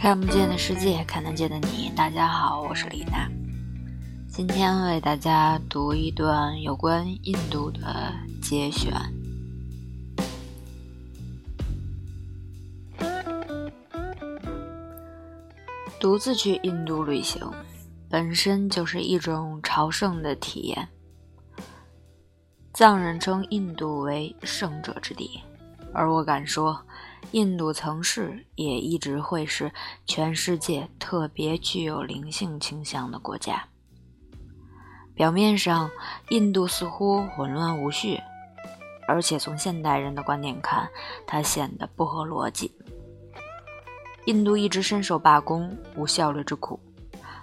看不见的世界，看得见的你。大家好，我是李娜，今天为大家读一段有关印度的节选。独自去印度旅行，本身就是一种朝圣的体验。藏人称印度为圣者之地，而我敢说。印度曾是，也一直会是全世界特别具有灵性倾向的国家。表面上，印度似乎混乱无序，而且从现代人的观点看，它显得不合逻辑。印度一直深受罢工、无效率之苦，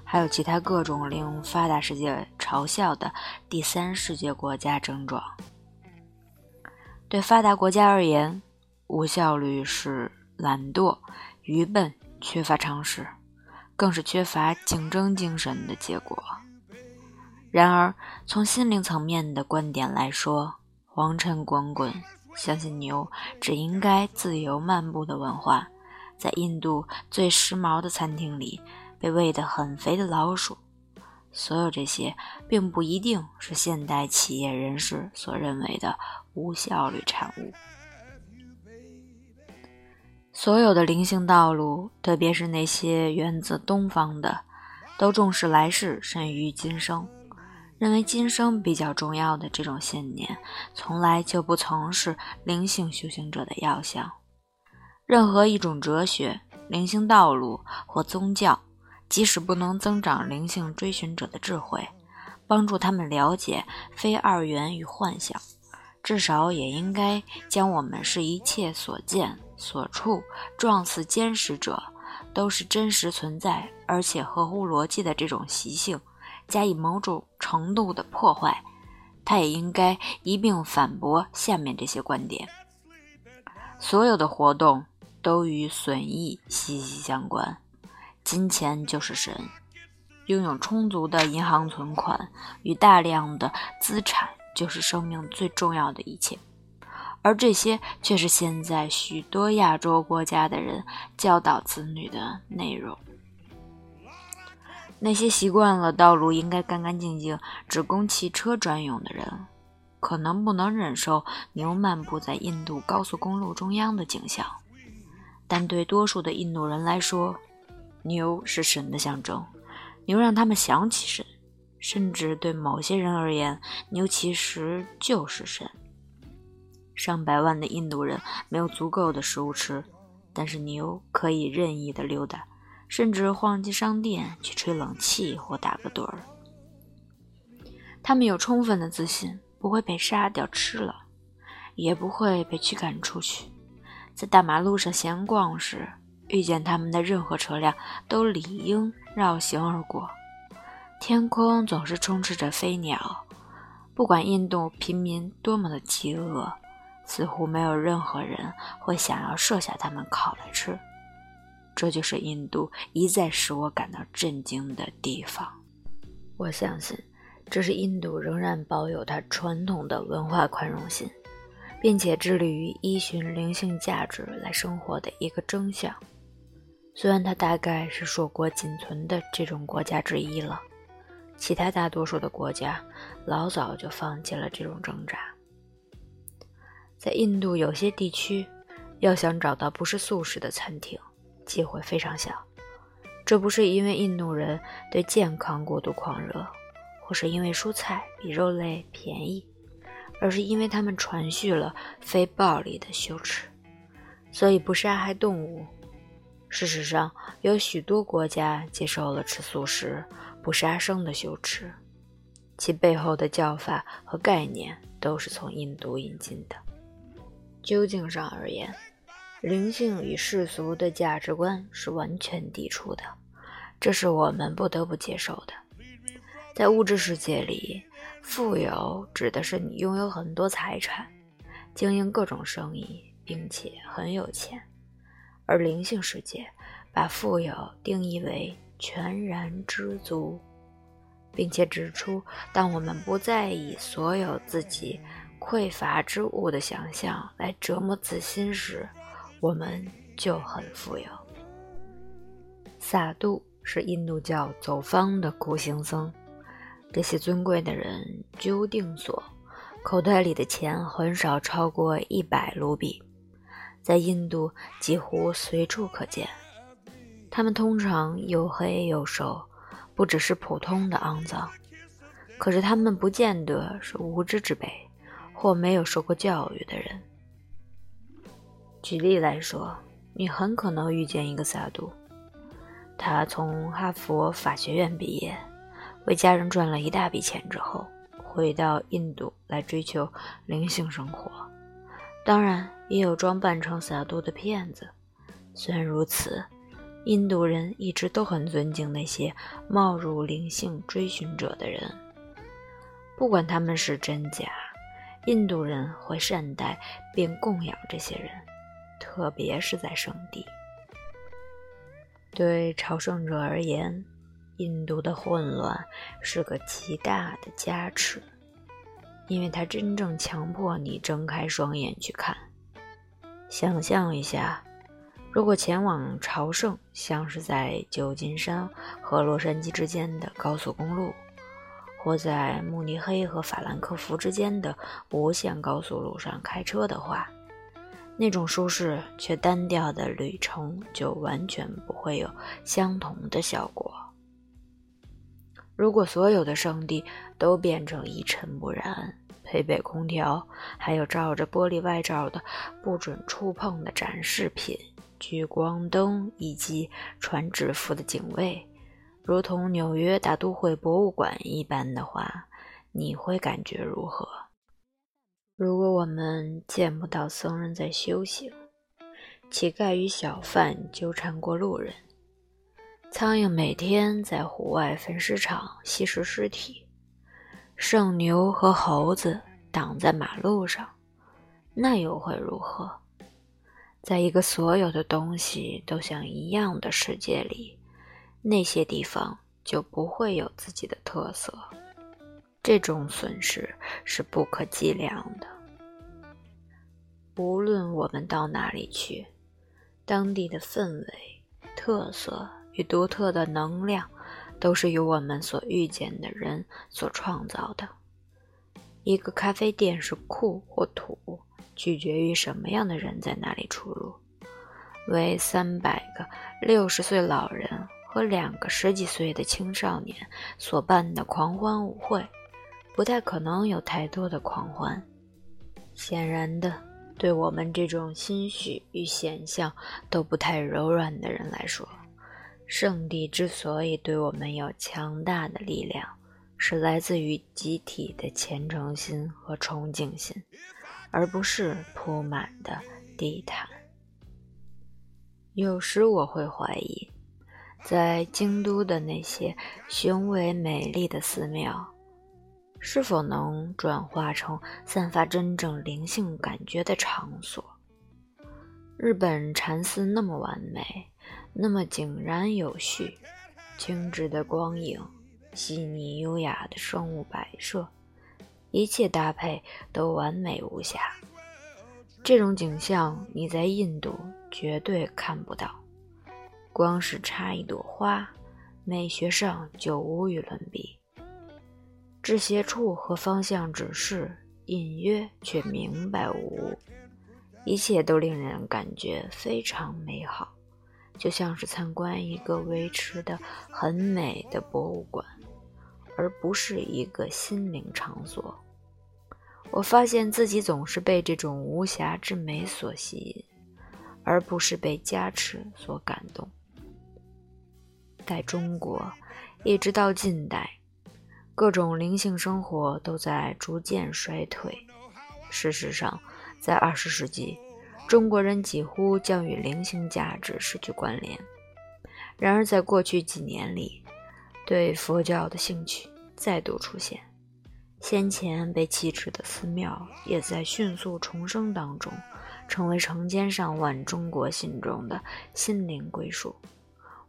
还有其他各种令发达世界嘲笑的第三世界国家症状。对发达国家而言，无效率是懒惰、愚笨、缺乏常识，更是缺乏竞争精神的结果。然而，从心灵层面的观点来说，黄尘滚滚，相信牛只应该自由漫步的文化，在印度最时髦的餐厅里被喂得很肥的老鼠，所有这些并不一定是现代企业人士所认为的无效率产物。所有的灵性道路，特别是那些源自东方的，都重视来世甚于今生，认为今生比较重要的这种信念，从来就不曾是灵性修行者的要项。任何一种哲学、灵性道路或宗教，即使不能增长灵性追寻者的智慧，帮助他们了解非二元与幻想。至少也应该将我们是一切所见所处状似坚实者，都是真实存在而且合乎逻辑的这种习性，加以某种程度的破坏。他也应该一并反驳下面这些观点：所有的活动都与损益息息相关，金钱就是神，拥有充足的银行存款与大量的资产。就是生命最重要的一切，而这些却是现在许多亚洲国家的人教导子女的内容。那些习惯了道路应该干干净净、只供汽车专用的人，可能不能忍受牛漫步在印度高速公路中央的景象，但对多数的印度人来说，牛是神的象征，牛让他们想起神。甚至对某些人而言，牛其实就是神。上百万的印度人没有足够的食物吃，但是牛可以任意的溜达，甚至晃进商店去吹冷气或打个盹儿。他们有充分的自信，不会被杀掉吃了，也不会被驱赶出去。在大马路上闲逛时，遇见他们的任何车辆都理应绕行而过。天空总是充斥着飞鸟，不管印度平民多么的饥饿，似乎没有任何人会想要射下它们烤来吃。这就是印度一再使我感到震惊的地方。我相信，这是印度仍然保有它传统的文化宽容性，并且致力于依循灵性价值来生活的一个征象。虽然它大概是硕果仅存的这种国家之一了。其他大多数的国家老早就放弃了这种挣扎。在印度有些地区，要想找到不是素食的餐厅，机会非常小。这不是因为印度人对健康过度狂热，或是因为蔬菜比肉类便宜，而是因为他们传续了非暴力的羞耻，所以不杀害动物。事实上，有许多国家接受了吃素食。不杀生的羞耻，其背后的教法和概念都是从印度引进的。究竟上而言，灵性与世俗的价值观是完全抵触的，这是我们不得不接受的。在物质世界里，富有指的是你拥有很多财产，经营各种生意，并且很有钱；而灵性世界把富有定义为。全然知足，并且指出，当我们不再以所有自己匮乏之物的想象来折磨自心时，我们就很富有。萨杜是印度教走方的苦行僧。这些尊贵的人居无定所，口袋里的钱很少超过一百卢比，在印度几乎随处可见。他们通常又黑又瘦，不只是普通的肮脏。可是他们不见得是无知之辈，或没有受过教育的人。举例来说，你很可能遇见一个萨杜，他从哈佛法学院毕业，为家人赚了一大笔钱之后，回到印度来追求灵性生活。当然，也有装扮成萨杜的骗子。虽然如此，印度人一直都很尊敬那些冒入灵性追寻者的人。不管他们是真假，印度人会善待并供养这些人，特别是在圣地。对朝圣者而言，印度的混乱是个极大的加持，因为它真正强迫你睁开双眼去看。想象一下，如果前往朝圣像是在旧金山和洛杉矶之间的高速公路。或在慕尼黑和法兰克福之间的无限高速路上开车的话，那种舒适却单调的旅程就完全不会有相同的效果。如果所有的圣地都变成一尘不染、配备空调、还有罩着玻璃外罩的不准触碰的展示品、聚光灯以及穿制服的警卫，如同纽约大都会博物馆一般的话，你会感觉如何？如果我们见不到僧人在修行，乞丐与小贩纠缠过路人，苍蝇每天在户外焚尸场吸食尸体，圣牛和猴子挡在马路上，那又会如何？在一个所有的东西都像一样的世界里。那些地方就不会有自己的特色，这种损失是不可计量的。无论我们到哪里去，当地的氛围、特色与独特的能量，都是由我们所遇见的人所创造的。一个咖啡店是酷或土，取决于什么样的人在那里出入。为三百个六十岁老人。和两个十几岁的青少年所办的狂欢舞会，不太可能有太多的狂欢。显然的，对我们这种心绪与显象都不太柔软的人来说，圣地之所以对我们有强大的力量，是来自于集体的虔诚心和崇敬心，而不是铺满的地毯。有时我会怀疑。在京都的那些雄伟美丽的寺庙，是否能转化成散发真正灵性感觉的场所？日本禅寺那么完美，那么井然有序，精致的光影，细腻优雅的生物摆设，一切搭配都完美无瑕。这种景象，你在印度绝对看不到。光是插一朵花，美学上就无与伦比。制鞋处和方向指示隐约却明白无误，一切都令人感觉非常美好，就像是参观一个维持的很美的博物馆，而不是一个心灵场所。我发现自己总是被这种无瑕之美所吸引，而不是被加持所感动。在中国，一直到近代，各种灵性生活都在逐渐衰退。事实上，在二十世纪，中国人几乎将与灵性价值失去关联。然而，在过去几年里，对佛教的兴趣再度出现，先前被弃置的寺庙也在迅速重生当中，成为成千上万中国信众的心灵归属。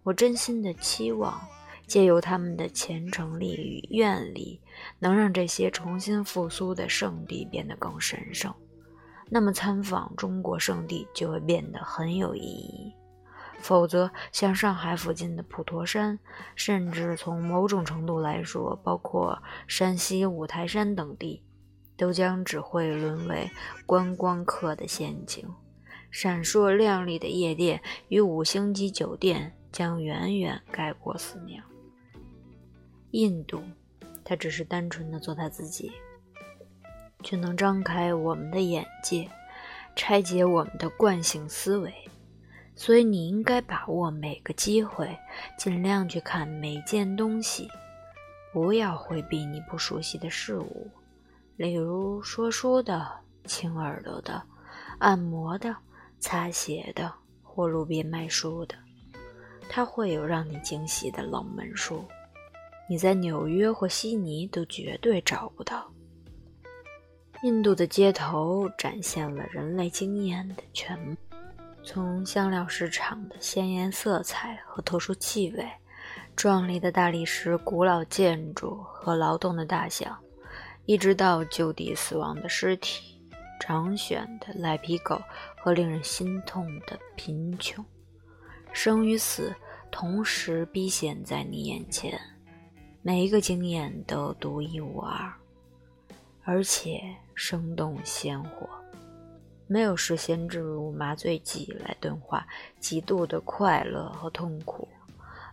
我真心的期望，借由他们的虔诚力与愿力，能让这些重新复苏的圣地变得更神圣。那么，参访中国圣地就会变得很有意义。否则，像上海附近的普陀山，甚至从某种程度来说，包括山西五台山等地，都将只会沦为观光客的陷阱。闪烁亮丽的夜店与五星级酒店将远远盖过寺庙。印度，它只是单纯的做他自己，却能张开我们的眼界，拆解我们的惯性思维。所以你应该把握每个机会，尽量去看每件东西，不要回避你不熟悉的事物，例如说书的、亲耳朵的、按摩的、擦鞋的或路边卖书的。它会有让你惊喜的冷门书，你在纽约或悉尼都绝对找不到。印度的街头展现了人类经验的全。从香料市场的鲜艳色彩和特殊气味，壮丽的大理石古老建筑和劳动的大象，一直到就地死亡的尸体、长选的赖皮狗和令人心痛的贫穷，生与死同时逼现在你眼前，每一个经验都独一无二，而且生动鲜活。没有事先置入麻醉剂来钝化极度的快乐和痛苦，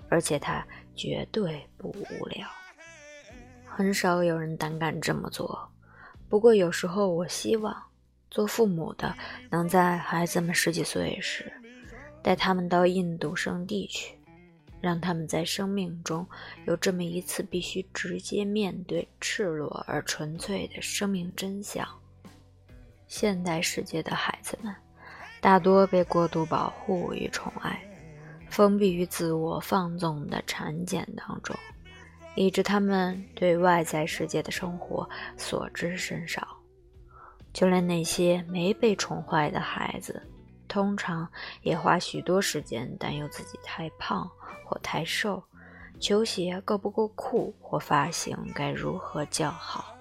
而且它绝对不无聊。很少有人胆敢这么做。不过有时候我希望，做父母的能在孩子们十几岁时，带他们到印度圣地去，让他们在生命中有这么一次必须直接面对赤裸而纯粹的生命真相。现代世界的孩子们，大多被过度保护与宠爱，封闭于自我放纵的产检当中，以致他们对外在世界的生活所知甚少。就连那些没被宠坏的孩子，通常也花许多时间担忧自己太胖或太瘦，球鞋够不够酷，或发型该如何较好。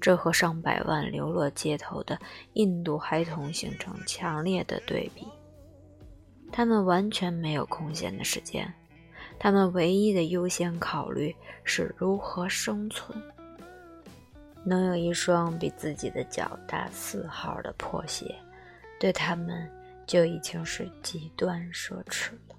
这和上百万流落街头的印度孩童形成强烈的对比。他们完全没有空闲的时间，他们唯一的优先考虑是如何生存。能有一双比自己的脚大四号的破鞋，对他们就已经是极端奢侈了。